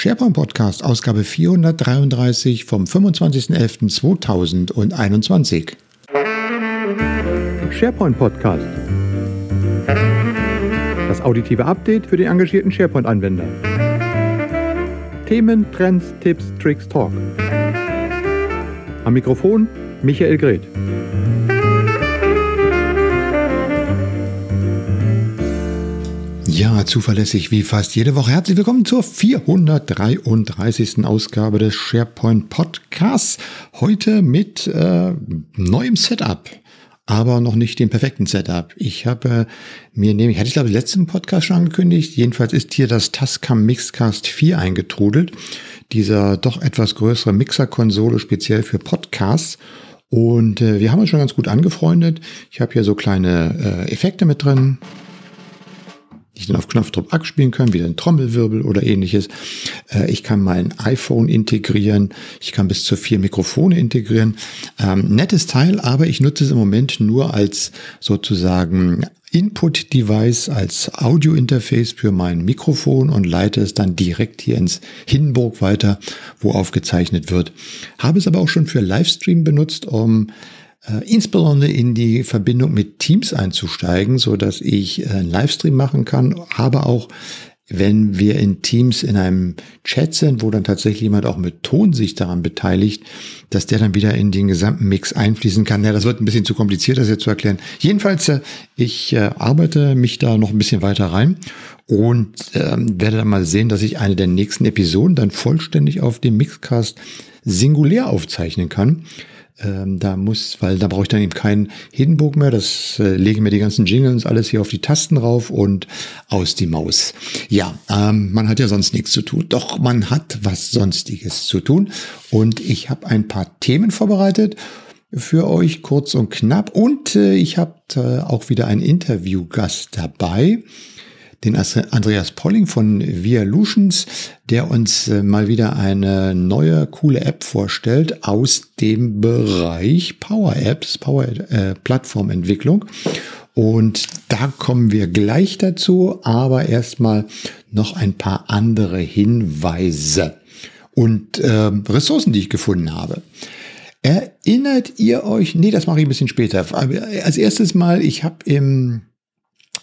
SharePoint Podcast, Ausgabe 433 vom 25.11.2021. SharePoint Podcast. Das auditive Update für den engagierten SharePoint-Anwender. Themen, Trends, Tipps, Tricks, Talk. Am Mikrofon Michael Greth. Ja, zuverlässig wie fast jede Woche. Herzlich willkommen zur 433. Ausgabe des SharePoint Podcasts. Heute mit äh, neuem Setup, aber noch nicht dem perfekten Setup. Ich habe mir nämlich, hatte ich glaube letzten Podcast schon angekündigt, jedenfalls ist hier das Tascam Mixcast 4 eingetrudelt. Dieser doch etwas größere Mixerkonsole speziell für Podcasts. Und äh, wir haben uns schon ganz gut angefreundet. Ich habe hier so kleine äh, Effekte mit drin ich auf Knopfdruck abspielen kann, wie ein Trommelwirbel oder ähnliches. Äh, ich kann mein iPhone integrieren. Ich kann bis zu vier Mikrofone integrieren. Ähm, nettes Teil, aber ich nutze es im Moment nur als sozusagen Input-Device als Audio-Interface für mein Mikrofon und leite es dann direkt hier ins Hindenburg weiter, wo aufgezeichnet wird. Habe es aber auch schon für Livestream benutzt, um äh, insbesondere in die Verbindung mit Teams einzusteigen, so dass ich äh, einen Livestream machen kann, aber auch wenn wir in Teams in einem Chat sind, wo dann tatsächlich jemand auch mit Ton sich daran beteiligt, dass der dann wieder in den gesamten Mix einfließen kann. Ja, das wird ein bisschen zu kompliziert, das jetzt zu erklären. Jedenfalls, äh, ich arbeite mich da noch ein bisschen weiter rein und ähm, werde dann mal sehen, dass ich eine der nächsten Episoden dann vollständig auf dem Mixcast singulär aufzeichnen kann. Ähm, da muss, weil da brauche ich dann eben keinen Hindenburg mehr. Das äh, lege mir die ganzen Jingles alles hier auf die Tasten rauf und aus die Maus. Ja, ähm, man hat ja sonst nichts zu tun. Doch man hat was Sonstiges zu tun. Und ich habe ein paar Themen vorbereitet für euch, kurz und knapp. Und äh, ich habe äh, auch wieder einen Interviewgast dabei den Andreas Polling von Vialutions, der uns äh, mal wieder eine neue coole App vorstellt aus dem Bereich Power Apps, Power äh, Plattformentwicklung. Und da kommen wir gleich dazu, aber erstmal noch ein paar andere Hinweise und äh, Ressourcen, die ich gefunden habe. Erinnert ihr euch, nee, das mache ich ein bisschen später. Als erstes mal, ich habe im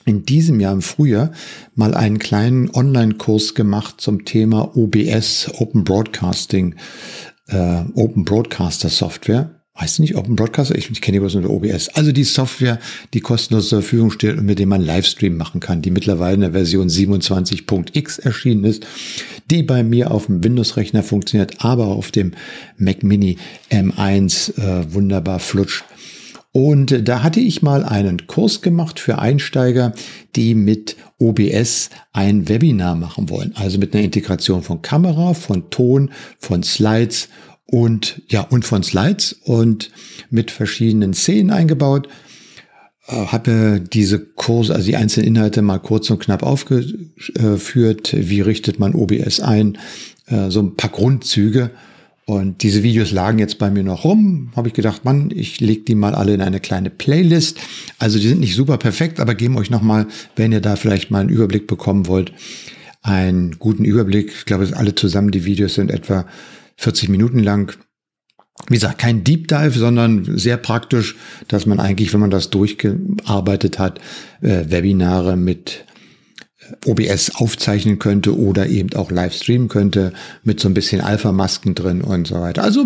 in diesem Jahr im Frühjahr mal einen kleinen Online-Kurs gemacht zum Thema OBS, Open Broadcasting, äh, Open Broadcaster Software. Weißt du nicht, Open Broadcaster? Ich, ich kenne die bloß unter OBS. Also die Software, die kostenlos zur Verfügung steht und mit dem man Livestream machen kann, die mittlerweile in der Version 27.x erschienen ist, die bei mir auf dem Windows-Rechner funktioniert, aber auf dem Mac Mini M1 äh, wunderbar flutscht. Und da hatte ich mal einen Kurs gemacht für Einsteiger, die mit OBS ein Webinar machen wollen. Also mit einer Integration von Kamera, von Ton, von Slides und ja, und von Slides und mit verschiedenen Szenen eingebaut. Äh, habe diese Kurse, also die einzelnen Inhalte mal kurz und knapp aufgeführt. Wie richtet man OBS ein? Äh, so ein paar Grundzüge. Und diese Videos lagen jetzt bei mir noch rum. Habe ich gedacht, Mann, ich lege die mal alle in eine kleine Playlist. Also die sind nicht super perfekt, aber geben euch nochmal, wenn ihr da vielleicht mal einen Überblick bekommen wollt, einen guten Überblick. Ich glaube, alle zusammen, die Videos sind etwa 40 Minuten lang. Wie gesagt, kein Deep Dive, sondern sehr praktisch, dass man eigentlich, wenn man das durchgearbeitet hat, äh, Webinare mit OBS aufzeichnen könnte oder eben auch live streamen könnte mit so ein bisschen Alpha-Masken drin und so weiter. Also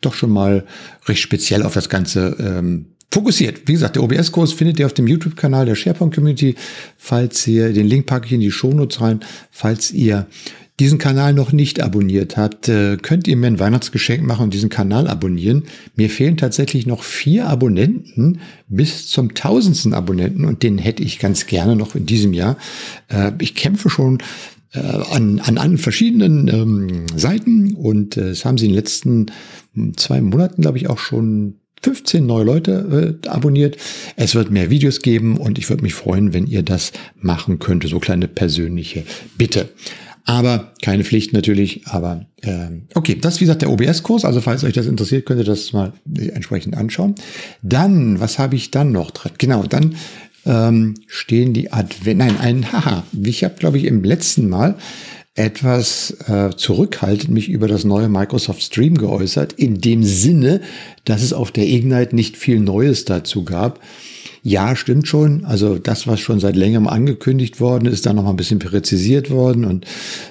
doch schon mal recht speziell auf das Ganze ähm, fokussiert. Wie gesagt, der OBS-Kurs findet ihr auf dem YouTube-Kanal der SharePoint Community. Falls ihr, den Link packe ich in die Shownotes rein, falls ihr diesen Kanal noch nicht abonniert habt, äh, könnt ihr mir ein Weihnachtsgeschenk machen und diesen Kanal abonnieren. Mir fehlen tatsächlich noch vier Abonnenten bis zum tausendsten Abonnenten und den hätte ich ganz gerne noch in diesem Jahr. Äh, ich kämpfe schon äh, an, an, an verschiedenen ähm, Seiten und es haben sie in den letzten hm, zwei Monaten, glaube ich, auch schon 15 neue Leute äh, abonniert. Es wird mehr Videos geben und ich würde mich freuen, wenn ihr das machen könntet. So kleine persönliche Bitte. Aber keine Pflicht natürlich. Aber äh, okay, das ist wie gesagt der OBS-Kurs. Also falls euch das interessiert, könnt ihr das mal entsprechend anschauen. Dann, was habe ich dann noch drin? Genau, dann ähm, stehen die Advent. Nein, ein Haha. Ich habe, glaube ich, im letzten Mal etwas äh, zurückhaltend mich über das neue Microsoft Stream geäußert, in dem Sinne, dass es auf der Ignite nicht viel Neues dazu gab. Ja, stimmt schon. Also das, was schon seit längerem angekündigt worden ist, dann noch mal ein bisschen präzisiert worden und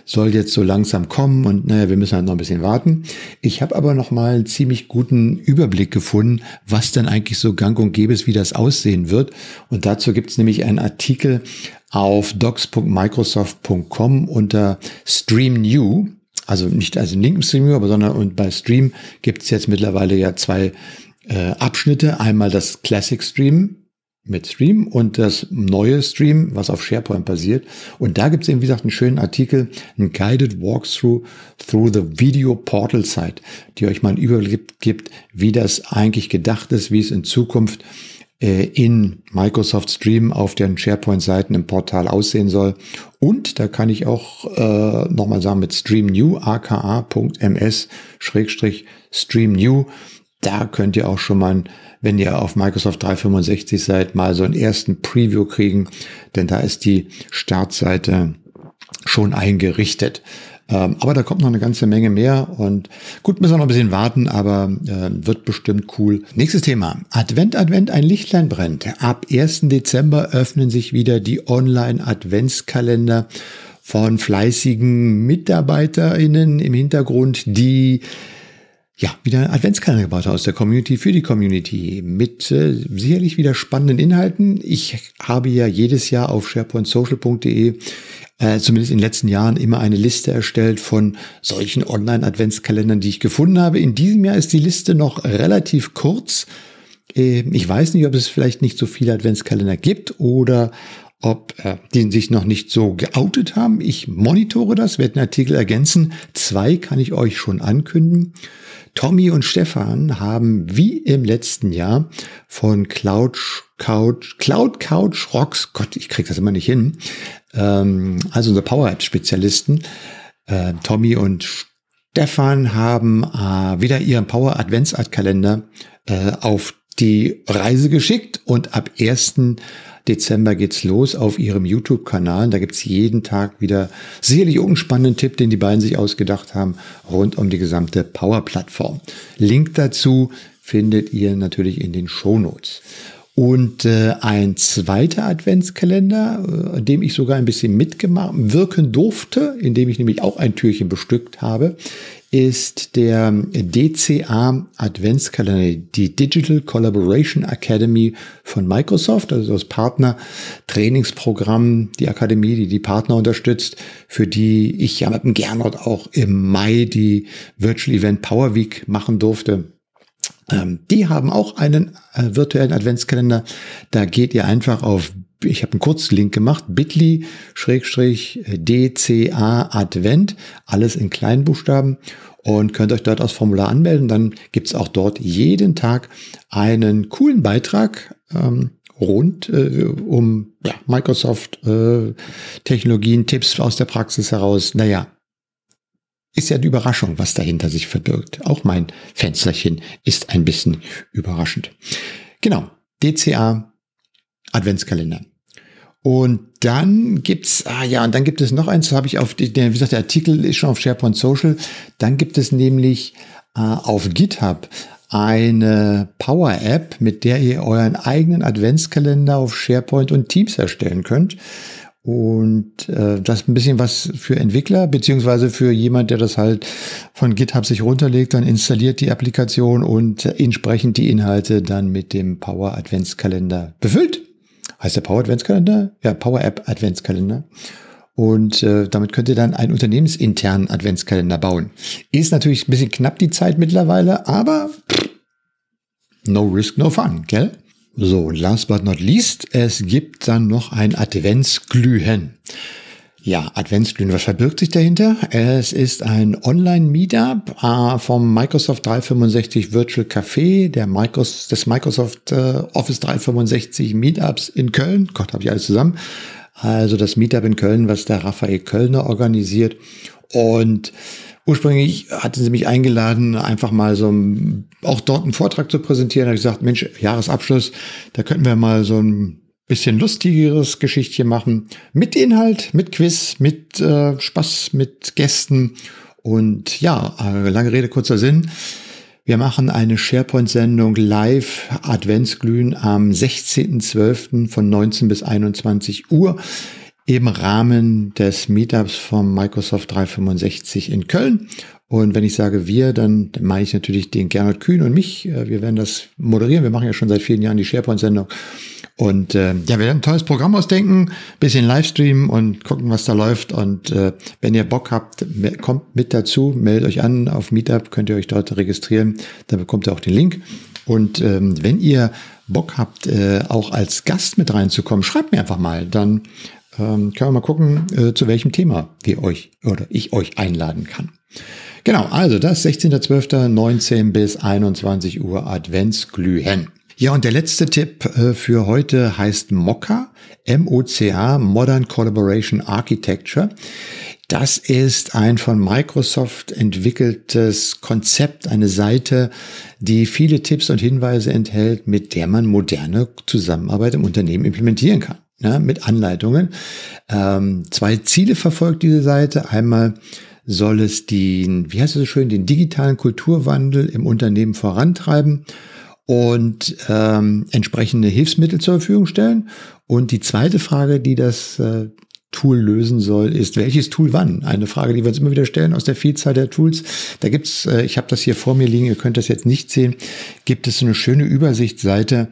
soll jetzt so langsam kommen. Und naja, wir müssen halt noch ein bisschen warten. Ich habe aber noch mal einen ziemlich guten Überblick gefunden, was denn eigentlich so gang und gäbe ist, wie das aussehen wird. Und dazu gibt es nämlich einen Artikel auf docs.microsoft.com unter Stream New. Also nicht als linken Stream New, aber sondern und bei Stream gibt es jetzt mittlerweile ja zwei äh, Abschnitte. Einmal das Classic Stream mit Stream und das neue Stream, was auf SharePoint basiert. Und da gibt es eben, wie gesagt, einen schönen Artikel, ein Guided Walkthrough through the Video Portal Site, die euch mal einen Überblick gibt, wie das eigentlich gedacht ist, wie es in Zukunft äh, in Microsoft Stream auf den SharePoint-Seiten im Portal aussehen soll. Und da kann ich auch äh, nochmal sagen mit Stream New, aka.ms-Stream New, da könnt ihr auch schon mal wenn ihr auf Microsoft 365 seid, mal so einen ersten Preview kriegen, denn da ist die Startseite schon eingerichtet. Ähm, aber da kommt noch eine ganze Menge mehr und gut, müssen wir noch ein bisschen warten, aber äh, wird bestimmt cool. Nächstes Thema. Advent, Advent, ein Lichtlein brennt. Ab 1. Dezember öffnen sich wieder die Online-Adventskalender von fleißigen MitarbeiterInnen im Hintergrund, die ja, wieder ein Adventskalender gebaut aus der Community für die Community mit äh, sicherlich wieder spannenden Inhalten. Ich habe ja jedes Jahr auf sharepointsocial.de äh, zumindest in den letzten Jahren immer eine Liste erstellt von solchen Online-Adventskalendern, die ich gefunden habe. In diesem Jahr ist die Liste noch relativ kurz. Äh, ich weiß nicht, ob es vielleicht nicht so viele Adventskalender gibt oder ob äh, die sich noch nicht so geoutet haben. Ich monitore das, werde den Artikel ergänzen. Zwei kann ich euch schon ankündigen. Tommy und Stefan haben wie im letzten Jahr von Cloud Couch, Cloud Couch Rocks, Gott, ich krieg das immer nicht hin, ähm, also unsere Power App Spezialisten, äh, Tommy und Stefan haben äh, wieder ihren Power Adventsart Kalender äh, auf die Reise geschickt und ab 1. Dezember geht's los auf ihrem YouTube-Kanal. Da gibt's jeden Tag wieder sicherlich einen spannenden Tipp, den die beiden sich ausgedacht haben, rund um die gesamte Power-Plattform. Link dazu findet ihr natürlich in den Show Notes. Und äh, ein zweiter Adventskalender, äh, dem ich sogar ein bisschen mitgemacht wirken durfte, in dem ich nämlich auch ein Türchen bestückt habe, ist der DCA Adventskalender, die Digital Collaboration Academy von Microsoft, also das Partner-Trainingsprogramm, die Akademie, die die Partner unterstützt, für die ich ja mit dem Gernot auch im Mai die Virtual Event Power Week machen durfte. Ähm, die haben auch einen äh, virtuellen Adventskalender. Da geht ihr einfach auf ich habe einen Kurzlink gemacht, bit.ly Schrägstrich DCA Advent, alles in kleinen Buchstaben und könnt euch dort als Formular anmelden. Dann gibt's auch dort jeden Tag einen coolen Beitrag ähm, rund äh, um ja, Microsoft äh, Technologien, Tipps aus der Praxis heraus. Naja, ist ja die Überraschung, was dahinter sich verbirgt. Auch mein Fensterchen ist ein bisschen überraschend. Genau, DCA Adventskalender. Und dann gibt's, ah ja, und dann gibt es noch eins, habe ich auf, wie gesagt, der Artikel ist schon auf SharePoint Social. Dann gibt es nämlich äh, auf GitHub eine Power App, mit der ihr euren eigenen Adventskalender auf SharePoint und Teams erstellen könnt. Und äh, das ist ein bisschen was für Entwickler, beziehungsweise für jemand, der das halt von GitHub sich runterlegt, dann installiert die Applikation und entsprechend die Inhalte dann mit dem Power Adventskalender befüllt. Heißt der Power Adventskalender? Ja, Power App Adventskalender. Und äh, damit könnt ihr dann einen unternehmensinternen Adventskalender bauen. Ist natürlich ein bisschen knapp die Zeit mittlerweile, aber no risk, no fun, gell? So, und last but not least, es gibt dann noch ein Adventsglühen. Ja, Adventsglühen, was verbirgt sich dahinter? Es ist ein Online-Meetup äh, vom Microsoft 365 Virtual Café, der Microsoft, des Microsoft äh, Office 365 Meetups in Köln. Gott, habe ich alles zusammen. Also das Meetup in Köln, was der Raphael Kölner organisiert. Und Ursprünglich hatten sie mich eingeladen, einfach mal so auch dort einen Vortrag zu präsentieren. Da habe ich gesagt, Mensch, Jahresabschluss, da könnten wir mal so ein bisschen lustigeres Geschichtchen machen. Mit Inhalt, mit Quiz, mit äh, Spaß, mit Gästen. Und ja, äh, lange Rede, kurzer Sinn. Wir machen eine SharePoint-Sendung live Adventsglühen am 16.12. von 19 bis 21 Uhr im Rahmen des Meetups vom Microsoft 365 in Köln. Und wenn ich sage wir, dann meine ich natürlich den Gernot Kühn und mich. Äh, wir werden das moderieren. Wir machen ja schon seit vielen Jahren die SharePoint-Sendung. Und äh, ja, wir werden ein tolles Programm ausdenken, bisschen Livestreamen und gucken, was da läuft. Und äh, wenn ihr Bock habt, kommt mit dazu, meldet euch an auf Meetup, könnt ihr euch dort registrieren. Dann bekommt ihr auch den Link. Und ähm, wenn ihr Bock habt, äh, auch als Gast mit reinzukommen, schreibt mir einfach mal. Dann ähm, können wir mal gucken, äh, zu welchem Thema wir euch oder ich euch einladen kann. Genau, also das 16.12. 19 bis 21 Uhr Adventsglühen. Ja, und der letzte Tipp äh, für heute heißt MOCA, M-O-C-A, Modern Collaboration Architecture. Das ist ein von Microsoft entwickeltes Konzept, eine Seite, die viele Tipps und Hinweise enthält, mit der man moderne Zusammenarbeit im Unternehmen implementieren kann. Ja, mit Anleitungen. Ähm, zwei Ziele verfolgt diese Seite. Einmal soll es den, wie heißt es so schön, den digitalen Kulturwandel im Unternehmen vorantreiben und ähm, entsprechende Hilfsmittel zur Verfügung stellen. Und die zweite Frage, die das äh, Tool lösen soll, ist, welches Tool wann? Eine Frage, die wir uns immer wieder stellen aus der Vielzahl der Tools. Da gibt's, äh, ich habe das hier vor mir liegen, ihr könnt das jetzt nicht sehen, gibt es so eine schöne Übersichtsseite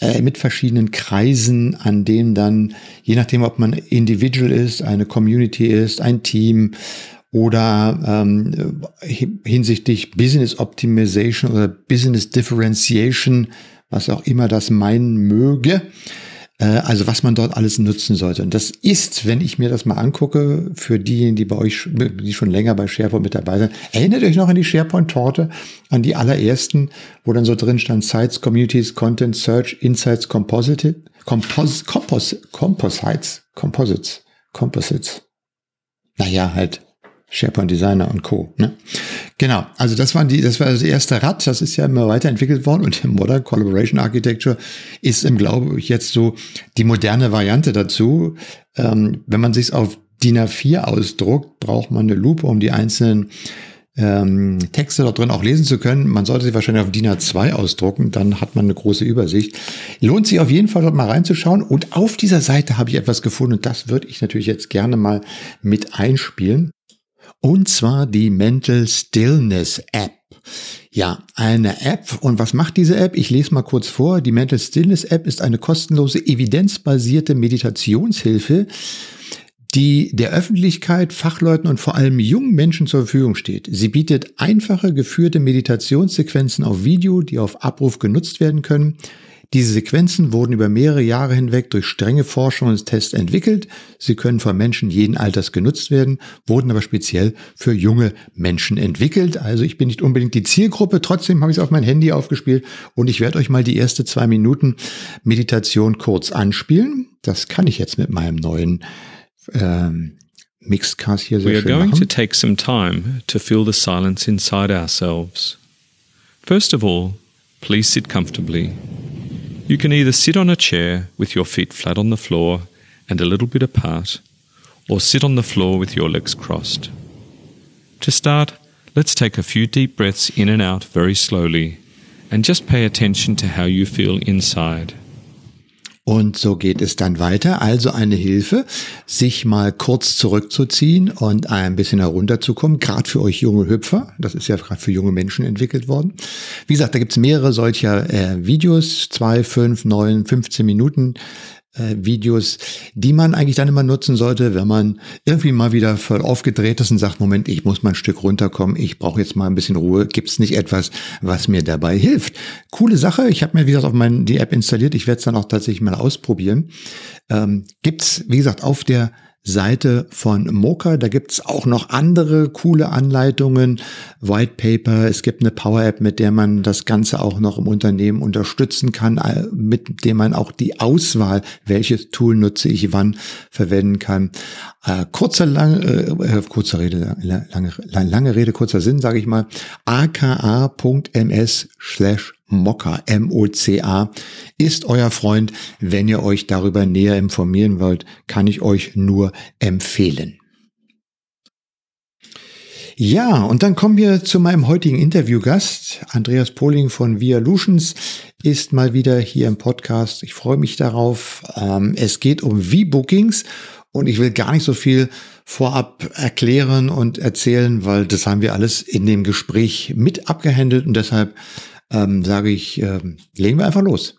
äh, mit verschiedenen Kreisen, an denen dann, je nachdem, ob man Individual ist, eine Community ist, ein Team oder ähm, hinsichtlich Business Optimization oder Business Differentiation, was auch immer das meinen möge. Äh, also was man dort alles nutzen sollte. Und das ist, wenn ich mir das mal angucke, für diejenigen, die bei euch, die schon länger bei SharePoint mit dabei sind, erinnert euch noch an die SharePoint-Torte, an die allerersten, wo dann so drin stand Sites, Communities, Content, Search, Insights, Composite, Compos, Compos, Composites, Composites, Composites. Naja, halt SharePoint Designer und Co. Ne? Genau, also das waren die, das war das erste Rad, das ist ja immer weiterentwickelt worden und Modern Collaboration Architecture ist im Glaube ich jetzt so die moderne Variante dazu. Ähm, wenn man sich auf DIN A4 ausdruckt, braucht man eine Lupe, um die einzelnen ähm, Texte dort drin auch lesen zu können. Man sollte sie wahrscheinlich auf DIN A2 ausdrucken, dann hat man eine große Übersicht. Lohnt sich auf jeden Fall dort mal reinzuschauen. Und auf dieser Seite habe ich etwas gefunden und das würde ich natürlich jetzt gerne mal mit einspielen. Und zwar die Mental Stillness App. Ja, eine App. Und was macht diese App? Ich lese mal kurz vor. Die Mental Stillness App ist eine kostenlose, evidenzbasierte Meditationshilfe, die der Öffentlichkeit, Fachleuten und vor allem jungen Menschen zur Verfügung steht. Sie bietet einfache, geführte Meditationssequenzen auf Video, die auf Abruf genutzt werden können. Diese Sequenzen wurden über mehrere Jahre hinweg durch strenge Forschung und Tests entwickelt. Sie können von Menschen jeden Alters genutzt werden, wurden aber speziell für junge Menschen entwickelt. Also ich bin nicht unbedingt die Zielgruppe, trotzdem habe ich es auf mein Handy aufgespielt und ich werde euch mal die erste zwei Minuten Meditation kurz anspielen. Das kann ich jetzt mit meinem neuen ähm, Mixcast hier sehr We are schön going machen. to take some time to feel the silence inside ourselves. First of all, please sit comfortably. You can either sit on a chair with your feet flat on the floor and a little bit apart, or sit on the floor with your legs crossed. To start, let's take a few deep breaths in and out very slowly, and just pay attention to how you feel inside. Und so geht es dann weiter. Also eine Hilfe, sich mal kurz zurückzuziehen und ein bisschen herunterzukommen, gerade für euch junge Hüpfer. Das ist ja gerade für junge Menschen entwickelt worden. Wie gesagt, da gibt es mehrere solcher äh, Videos, zwei, fünf, neun, 15 Minuten äh, Videos, die man eigentlich dann immer nutzen sollte, wenn man irgendwie mal wieder voll aufgedreht ist und sagt, Moment, ich muss mal ein Stück runterkommen, ich brauche jetzt mal ein bisschen Ruhe. Gibt es nicht etwas, was mir dabei hilft? Coole Sache. Ich habe mir, wie gesagt, auf mein, die App installiert. Ich werde es dann auch tatsächlich mal ausprobieren. Ähm, gibt's, wie gesagt, auf der Seite von Mocha. Da gibt's auch noch andere coole Anleitungen, White Paper. Es gibt eine Power App, mit der man das Ganze auch noch im Unternehmen unterstützen kann, äh, mit dem man auch die Auswahl, welches Tool nutze ich wann, verwenden kann. Äh, kurzer, lange, äh, kurzer Rede, lange, lange Rede, kurzer Sinn, sage ich mal. aka.ms slash Mocha, M-O-C-A, ist euer Freund. Wenn ihr euch darüber näher informieren wollt, kann ich euch nur empfehlen. Ja, und dann kommen wir zu meinem heutigen Interviewgast. Andreas Pohling von Vialutions ist mal wieder hier im Podcast. Ich freue mich darauf. Ähm, es geht um V-Bookings und ich will gar nicht so viel vorab erklären und erzählen, weil das haben wir alles in dem Gespräch mit abgehandelt und deshalb ähm, sage ich, äh, legen wir einfach los.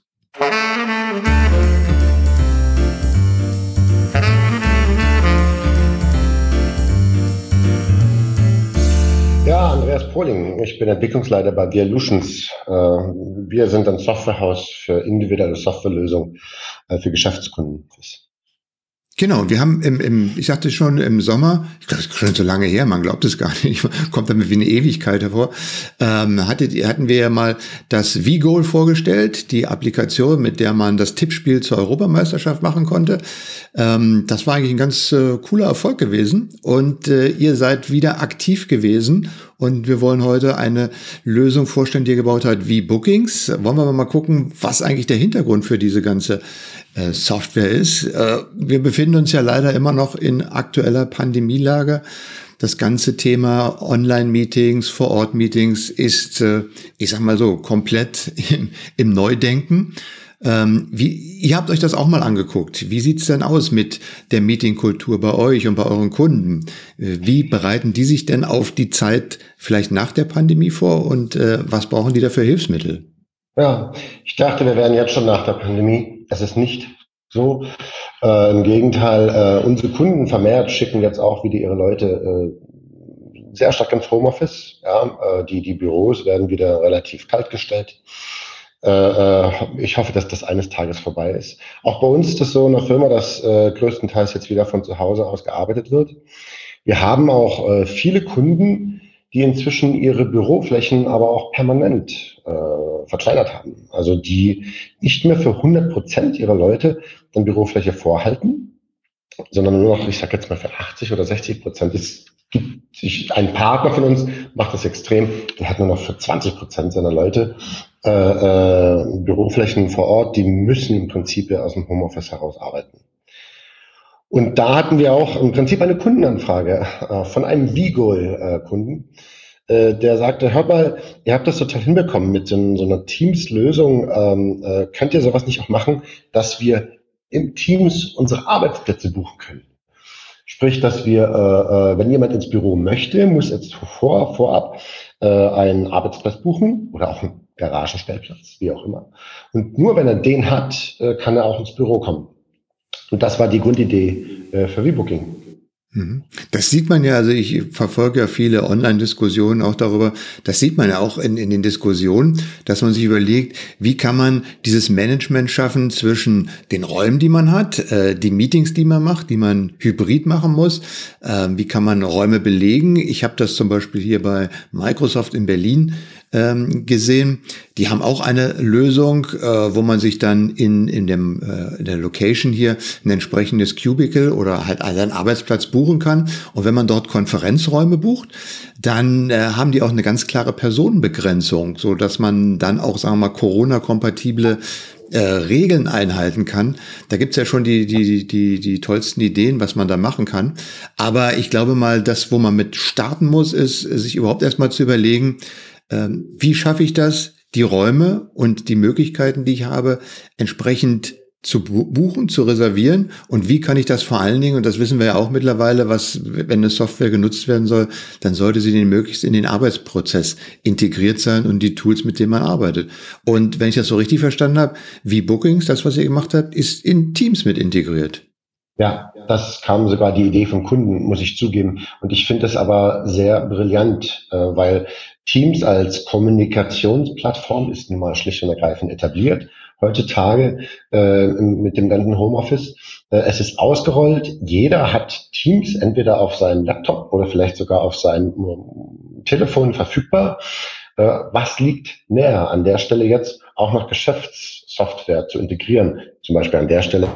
Ja, Andreas Pohling. Ich bin Entwicklungsleiter bei Vialutions. Äh, wir sind ein Softwarehaus für individuelle Softwarelösungen äh, für Geschäftskunden. Genau, wir haben im, im ich sagte schon im Sommer, ich glaube, das ist schon so lange her, man glaubt es gar nicht, kommt damit wie eine Ewigkeit hervor, ähm, hattet, hatten wir ja mal das V-Goal vorgestellt, die Applikation, mit der man das Tippspiel zur Europameisterschaft machen konnte. Ähm, das war eigentlich ein ganz äh, cooler Erfolg gewesen und äh, ihr seid wieder aktiv gewesen und wir wollen heute eine Lösung vorstellen, die ihr gebaut habt wie Bookings. Wollen wir mal gucken, was eigentlich der Hintergrund für diese ganze äh, Software ist. Äh, wir befinden uns ja leider immer noch in aktueller Pandemielage. Das ganze Thema Online-Meetings, Vor-Ort-Meetings ist, äh, ich sag mal so, komplett im, im Neudenken. Ähm, wie, ihr habt euch das auch mal angeguckt. Wie sieht's denn aus mit der Meetingkultur bei euch und bei euren Kunden? Äh, wie bereiten die sich denn auf die Zeit vielleicht nach der Pandemie vor und äh, was brauchen die da für Hilfsmittel? Ja, ich dachte, wir wären jetzt schon nach der Pandemie. Es ist nicht so. Äh, Im Gegenteil, äh, unsere Kunden vermehrt schicken jetzt auch wieder ihre Leute äh, sehr stark ins Homeoffice. Ja, äh, die, die Büros werden wieder relativ kalt gestellt. Äh, äh, ich hoffe, dass das eines Tages vorbei ist. Auch bei uns ist es so in der Firma, dass äh, größtenteils jetzt wieder von zu Hause aus gearbeitet wird. Wir haben auch viele Kunden, die inzwischen ihre Büroflächen aber auch permanent verkleinert haben. Also die nicht mehr für 100 Prozent ihrer Leute dann Bürofläche vorhalten, sondern nur noch, ich sage jetzt mal für 80 oder 60 Prozent. Es gibt sich ein Partner von uns macht das extrem. Der hat nur noch für 20 Prozent seiner Leute äh, äh, Büroflächen vor Ort. Die müssen im Prinzip aus dem Homeoffice heraus arbeiten. Und da hatten wir auch im Prinzip eine Kundenanfrage äh, von einem Vigol-Kunden, äh, der sagte, hört mal, ihr habt das total hinbekommen mit so, so einer Teams-Lösung. Ähm, äh, könnt ihr sowas nicht auch machen, dass wir im Teams unsere Arbeitsplätze buchen können? Sprich, dass wir, äh, äh, wenn jemand ins Büro möchte, muss jetzt vor, vorab äh, einen Arbeitsplatz buchen oder auch einen Garagenstellplatz, wie auch immer. Und nur wenn er den hat, äh, kann er auch ins Büro kommen. Und das war die Grundidee äh, für Rebooking. Mhm. Das sieht man ja, also ich verfolge ja viele Online-Diskussionen auch darüber. Das sieht man ja auch in, in den Diskussionen, dass man sich überlegt, wie kann man dieses Management schaffen zwischen den Räumen, die man hat, äh, die Meetings, die man macht, die man hybrid machen muss. Äh, wie kann man Räume belegen? Ich habe das zum Beispiel hier bei Microsoft in Berlin ähm, gesehen. Die haben auch eine Lösung, äh, wo man sich dann in, in, dem, äh, in der Location hier ein entsprechendes Cubicle oder halt einen Arbeitsplatz buchen kann. Und wenn man dort Konferenzräume bucht, dann äh, haben die auch eine ganz klare Personenbegrenzung, so dass man dann auch, sagen wir mal, Corona-kompatible äh, Regeln einhalten kann. Da gibt's ja schon die, die, die, die tollsten Ideen, was man da machen kann. Aber ich glaube mal, das, wo man mit starten muss, ist, sich überhaupt erstmal zu überlegen, wie schaffe ich das, die Räume und die Möglichkeiten, die ich habe, entsprechend zu buchen, zu reservieren und wie kann ich das vor allen Dingen, und das wissen wir ja auch mittlerweile, was, wenn eine Software genutzt werden soll, dann sollte sie den möglichst in den Arbeitsprozess integriert sein und die Tools, mit denen man arbeitet. Und wenn ich das so richtig verstanden habe, wie Bookings, das, was ihr gemacht habt, ist in Teams mit integriert. Ja, das kam sogar die Idee vom Kunden, muss ich zugeben. Und ich finde das aber sehr brillant, äh, weil Teams als Kommunikationsplattform ist nun mal schlicht und ergreifend etabliert. Heutzutage äh, mit dem ganzen Homeoffice. Äh, es ist ausgerollt. Jeder hat Teams entweder auf seinem Laptop oder vielleicht sogar auf seinem Telefon verfügbar. Was liegt näher an der Stelle jetzt auch noch Geschäftssoftware zu integrieren? Zum Beispiel an der Stelle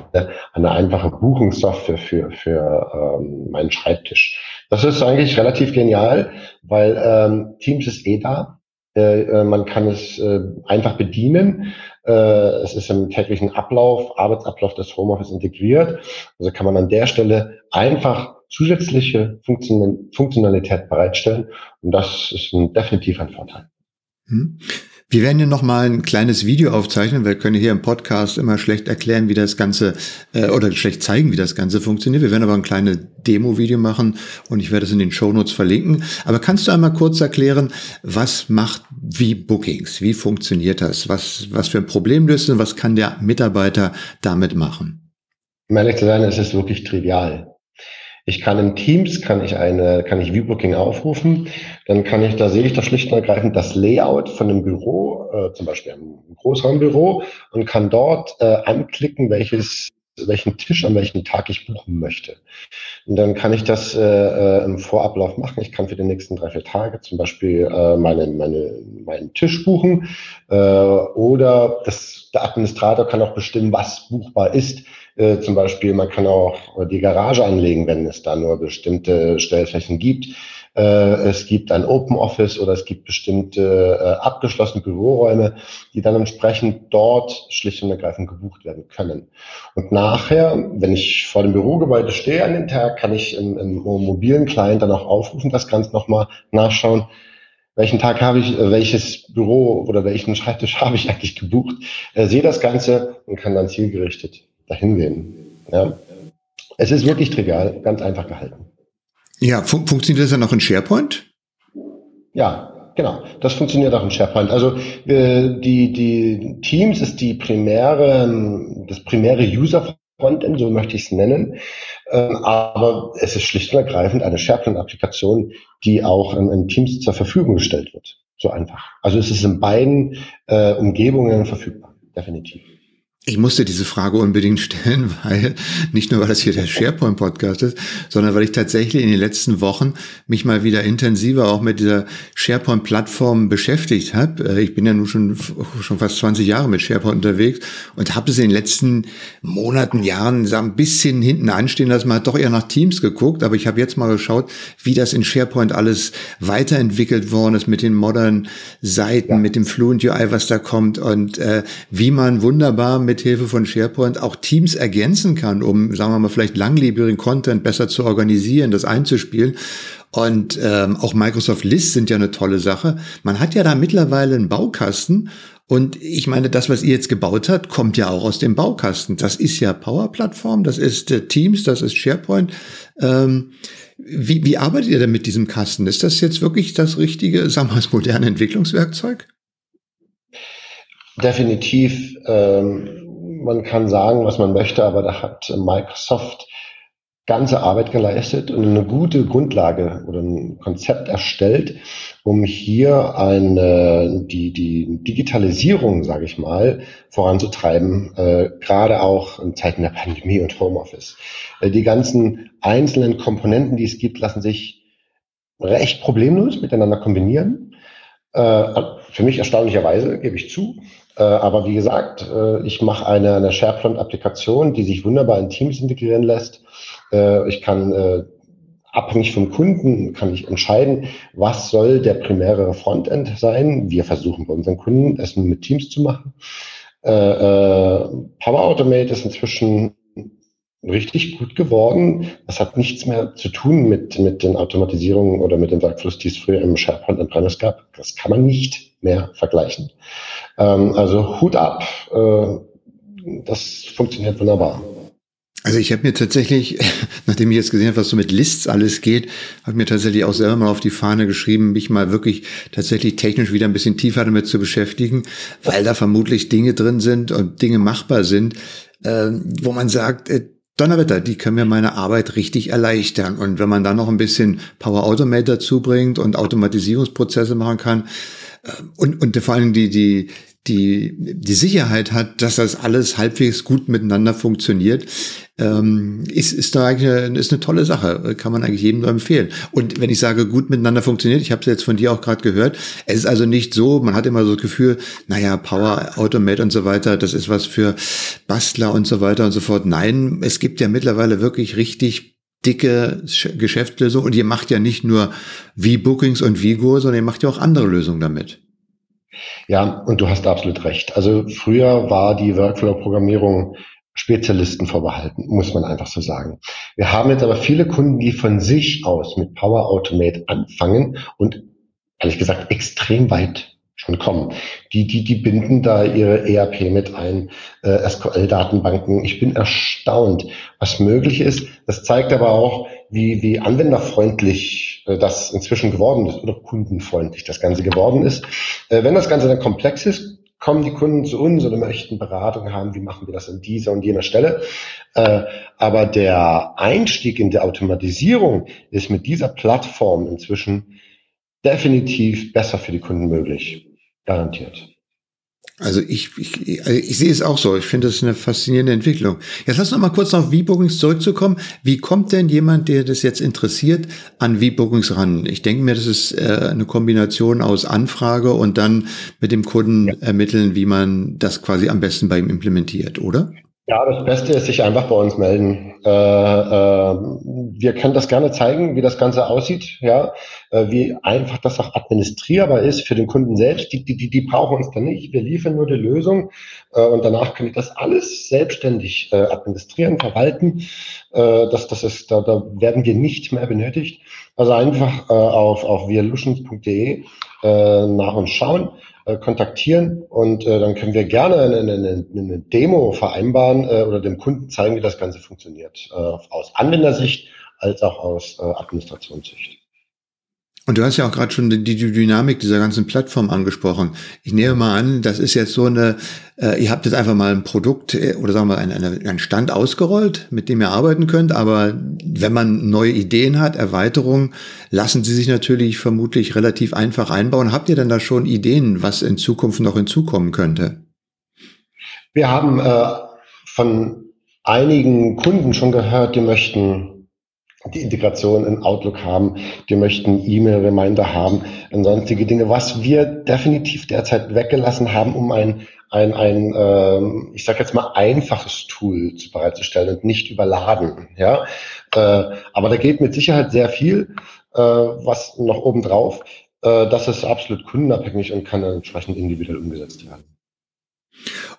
eine einfache Buchungssoftware für, für ähm, meinen Schreibtisch. Das ist eigentlich relativ genial, weil ähm, Teams ist eh da. Äh, man kann es äh, einfach bedienen. Äh, es ist im täglichen Ablauf, Arbeitsablauf des Homeoffice integriert. Also kann man an der Stelle einfach zusätzliche Funktionalität bereitstellen. Und das ist ein, definitiv ein Vorteil. Hm. Wir werden hier nochmal ein kleines Video aufzeichnen. Wir können hier im Podcast immer schlecht erklären, wie das Ganze äh, oder schlecht zeigen, wie das Ganze funktioniert. Wir werden aber ein kleines Demo-Video machen und ich werde es in den Show Notes verlinken. Aber kannst du einmal kurz erklären, was macht wie Bookings? Wie funktioniert das? Was, was für ein Problem löst und was kann der Mitarbeiter damit machen? Um ehrlich es ist wirklich trivial. Ich kann in Teams, kann ich eine, kann ich Viewbooking aufrufen, dann kann ich, da sehe ich da schlicht und ergreifend das Layout von einem Büro, äh, zum Beispiel einem Großraumbüro und kann dort äh, anklicken, welches welchen Tisch an welchem Tag ich buchen möchte. Und dann kann ich das äh, äh, im Vorablauf machen. Ich kann für die nächsten drei, vier Tage zum Beispiel äh, meine, meine, meinen Tisch buchen äh, oder das, der Administrator kann auch bestimmen, was buchbar ist. Äh, zum Beispiel, man kann auch die Garage anlegen, wenn es da nur bestimmte Stellflächen gibt. Äh, es gibt ein Open Office oder es gibt bestimmte äh, abgeschlossene Büroräume, die dann entsprechend dort schlicht und ergreifend gebucht werden können. Und nachher, wenn ich vor dem Bürogebäude stehe an dem Tag, kann ich im, im mobilen Client dann auch aufrufen, das Ganze nochmal nachschauen, welchen Tag habe ich, welches Büro oder welchen Schreibtisch habe ich eigentlich gebucht, äh, sehe das Ganze und kann dann zielgerichtet dahin gehen. Ja. Es ist wirklich trivial, ganz einfach gehalten. Ja, fun funktioniert das dann auch in SharePoint? Ja, genau. Das funktioniert auch in SharePoint. Also äh, die, die Teams ist die primäre, das primäre User Frontend, so möchte ich es nennen. Ähm, aber es ist schlicht und ergreifend eine SharePoint-Applikation, die auch in, in, Teams zur Verfügung gestellt wird. So einfach. Also es ist in beiden äh, Umgebungen verfügbar, definitiv. Ich musste diese Frage unbedingt stellen, weil nicht nur, weil das hier der SharePoint-Podcast ist, sondern weil ich tatsächlich in den letzten Wochen mich mal wieder intensiver auch mit dieser SharePoint-Plattform beschäftigt habe. Äh, ich bin ja nun schon, schon fast 20 Jahre mit SharePoint unterwegs und habe es in den letzten Monaten, Jahren so ein bisschen hinten anstehen lassen. Man hat doch eher nach Teams geguckt, aber ich habe jetzt mal geschaut, wie das in SharePoint alles weiterentwickelt worden ist mit den modernen Seiten, ja. mit dem Fluent UI, was da kommt und äh, wie man wunderbar mit mithilfe von SharePoint auch Teams ergänzen kann, um, sagen wir mal, vielleicht langlebigen Content besser zu organisieren, das einzuspielen. Und ähm, auch Microsoft List sind ja eine tolle Sache. Man hat ja da mittlerweile einen Baukasten und ich meine, das, was ihr jetzt gebaut habt, kommt ja auch aus dem Baukasten. Das ist ja Power Plattform, das ist äh, Teams, das ist SharePoint. Ähm, wie, wie arbeitet ihr denn mit diesem Kasten? Ist das jetzt wirklich das richtige, sagen wir mal, moderne Entwicklungswerkzeug? Definitiv. Ähm, man kann sagen, was man möchte, aber da hat Microsoft ganze Arbeit geleistet und eine gute Grundlage oder ein Konzept erstellt, um hier eine, die, die Digitalisierung, sage ich mal, voranzutreiben, äh, gerade auch in Zeiten der Pandemie und Homeoffice. Äh, die ganzen einzelnen Komponenten, die es gibt, lassen sich recht problemlos miteinander kombinieren. Äh, für mich erstaunlicherweise, gebe ich zu. Äh, aber wie gesagt, äh, ich mache eine, eine SharePoint-Applikation, die sich wunderbar in Teams integrieren lässt. Äh, ich kann abhängig vom Kunden kann ich entscheiden, was soll der primäre Frontend sein. Wir versuchen bei unseren Kunden es mit Teams zu machen. Power Automate ist inzwischen richtig gut geworden. Das hat nichts mehr zu tun mit, mit den Automatisierungen oder mit dem Workflows, die es früher im SharePoint on-premise gab. Das kann man nicht mehr vergleichen. Ähm, also Hut ab, äh, das funktioniert wunderbar. Also ich habe mir tatsächlich, nachdem ich jetzt gesehen habe, was so mit Lists alles geht, habe mir tatsächlich auch selber mal auf die Fahne geschrieben, mich mal wirklich tatsächlich technisch wieder ein bisschen tiefer damit zu beschäftigen, weil da vermutlich Dinge drin sind und Dinge machbar sind, äh, wo man sagt, äh, Donnerwetter, die können mir meine Arbeit richtig erleichtern. Und wenn man dann noch ein bisschen Power Automate dazu bringt und Automatisierungsprozesse machen kann, und, und vor allem die, die, die, die Sicherheit hat, dass das alles halbwegs gut miteinander funktioniert, ähm, ist, ist da eigentlich eine, ist eine tolle Sache. Kann man eigentlich jedem nur empfehlen. Und wenn ich sage, gut miteinander funktioniert, ich habe es jetzt von dir auch gerade gehört, es ist also nicht so, man hat immer so das Gefühl, naja, Power Automate und so weiter, das ist was für Bastler und so weiter und so fort. Nein, es gibt ja mittlerweile wirklich richtig dicke Geschäftslösung und ihr macht ja nicht nur V-Bookings und Vigo, sondern ihr macht ja auch andere Lösungen damit. Ja, und du hast absolut recht. Also früher war die Workflow-Programmierung Spezialisten vorbehalten, muss man einfach so sagen. Wir haben jetzt aber viele Kunden, die von sich aus mit Power Automate anfangen und ehrlich gesagt extrem weit schon kommen. Die, die, die binden da ihre ERP mit ein, äh, SQL-Datenbanken. Ich bin erstaunt, was möglich ist. Das zeigt aber auch, wie, wie anwenderfreundlich äh, das inzwischen geworden ist oder kundenfreundlich das Ganze geworden ist. Äh, wenn das Ganze dann komplex ist, kommen die Kunden zu uns oder möchten Beratung haben, wie machen wir das an dieser und jener Stelle. Äh, aber der Einstieg in der Automatisierung ist mit dieser Plattform inzwischen definitiv besser für die Kunden möglich. Garantiert. Also ich, ich, also ich sehe es auch so. Ich finde das eine faszinierende Entwicklung. Jetzt lass uns noch mal kurz auf V-Bookings zurückzukommen. Wie kommt denn jemand, der das jetzt interessiert, an V-Bookings ran? Ich denke mir, das ist äh, eine Kombination aus Anfrage und dann mit dem Kunden ja. ermitteln, wie man das quasi am besten bei ihm implementiert, oder? Ja, das Beste ist, sich einfach bei uns melden. Äh, äh, wir können das gerne zeigen, wie das Ganze aussieht, ja, äh, wie einfach das auch administrierbar ist für den Kunden selbst. Die, die, die brauchen uns dann nicht. Wir liefern nur die Lösung äh, und danach können die das alles selbstständig äh, administrieren, verwalten. Äh, das, das ist, da, da werden wir nicht mehr benötigt. Also einfach auf, auf äh, nach uns schauen äh, kontaktieren und äh, dann können wir gerne eine, eine, eine Demo vereinbaren äh, oder dem Kunden zeigen, wie das Ganze funktioniert, äh, aus Anwendersicht als auch aus äh, Administrationssicht. Und du hast ja auch gerade schon die, die, Dynamik dieser ganzen Plattform angesprochen. Ich nehme mal an, das ist jetzt so eine, äh, ihr habt jetzt einfach mal ein Produkt äh, oder sagen wir einen, einen Stand ausgerollt, mit dem ihr arbeiten könnt, aber wenn man neue Ideen hat, Erweiterungen, lassen sie sich natürlich vermutlich relativ einfach einbauen. Habt ihr denn da schon Ideen, was in Zukunft noch hinzukommen könnte? Wir haben äh, von einigen Kunden schon gehört, die möchten die Integration in Outlook haben, die möchten E-Mail-Reminder haben und sonstige Dinge, was wir definitiv derzeit weggelassen haben, um ein, ein, ein ähm, ich sage jetzt mal, einfaches Tool zu bereitzustellen und nicht überladen. Ja? Äh, aber da geht mit Sicherheit sehr viel, äh, was noch obendrauf. Äh, das ist absolut kundenabhängig und kann dann entsprechend individuell umgesetzt werden.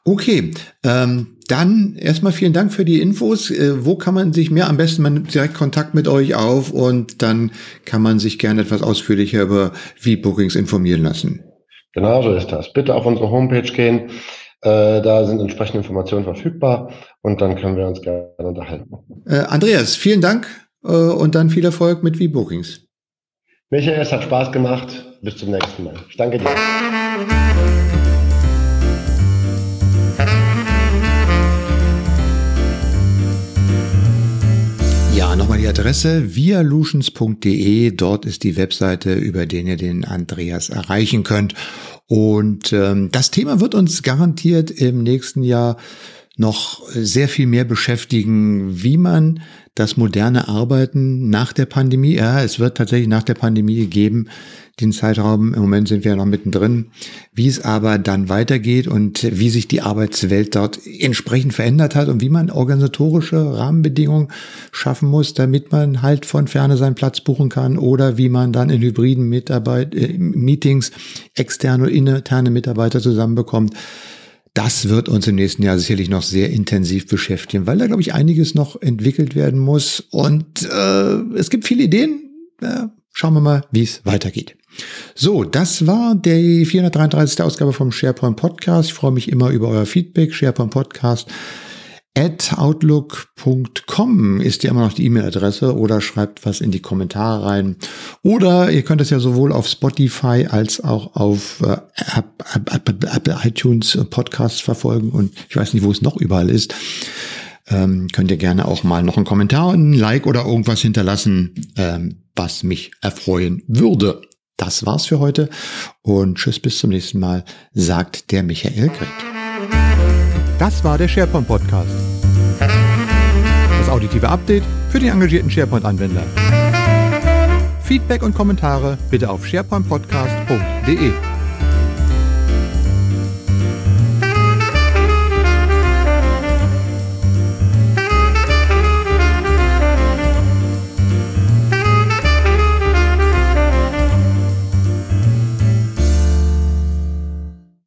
Okay, ähm, dann erstmal vielen Dank für die Infos. Äh, wo kann man sich mehr? Am besten man nimmt direkt Kontakt mit euch auf und dann kann man sich gerne etwas ausführlicher über V-Bookings informieren lassen. Genau so ist das. Bitte auf unsere Homepage gehen. Äh, da sind entsprechende Informationen verfügbar und dann können wir uns gerne unterhalten. Äh, Andreas, vielen Dank äh, und dann viel Erfolg mit V-Bookings. Michael, es hat Spaß gemacht. Bis zum nächsten Mal. Ich danke dir. Nochmal die Adresse vialutions.de. Dort ist die Webseite, über den ihr den Andreas erreichen könnt. Und ähm, das Thema wird uns garantiert im nächsten Jahr noch sehr viel mehr beschäftigen, wie man das moderne Arbeiten nach der Pandemie, ja, es wird tatsächlich nach der Pandemie geben, den Zeitraum, im Moment sind wir ja noch mittendrin, wie es aber dann weitergeht und wie sich die Arbeitswelt dort entsprechend verändert hat und wie man organisatorische Rahmenbedingungen schaffen muss, damit man halt von ferne seinen Platz buchen kann oder wie man dann in hybriden Mitarbeit äh, Meetings externe und interne Mitarbeiter zusammenbekommt. Das wird uns im nächsten Jahr sicherlich noch sehr intensiv beschäftigen, weil da, glaube ich, einiges noch entwickelt werden muss. Und äh, es gibt viele Ideen. Äh, schauen wir mal, wie es weitergeht. So, das war die 433. Ausgabe vom SharePoint Podcast. Ich freue mich immer über euer Feedback. SharePoint Podcast at outlook.com ist ja immer noch die E-Mail-Adresse oder schreibt was in die Kommentare rein. Oder ihr könnt es ja sowohl auf Spotify als auch auf äh, Apple iTunes Podcasts verfolgen und ich weiß nicht, wo es noch überall ist. Ähm, könnt ihr gerne auch mal noch einen Kommentar, ein Like oder irgendwas hinterlassen, ähm, was mich erfreuen würde. Das war's für heute und tschüss bis zum nächsten Mal, sagt der Michael Gret. Das war der SharePoint Podcast. Das auditive Update für den engagierten SharePoint-Anwender. Feedback und Kommentare bitte auf sharepointpodcast.de.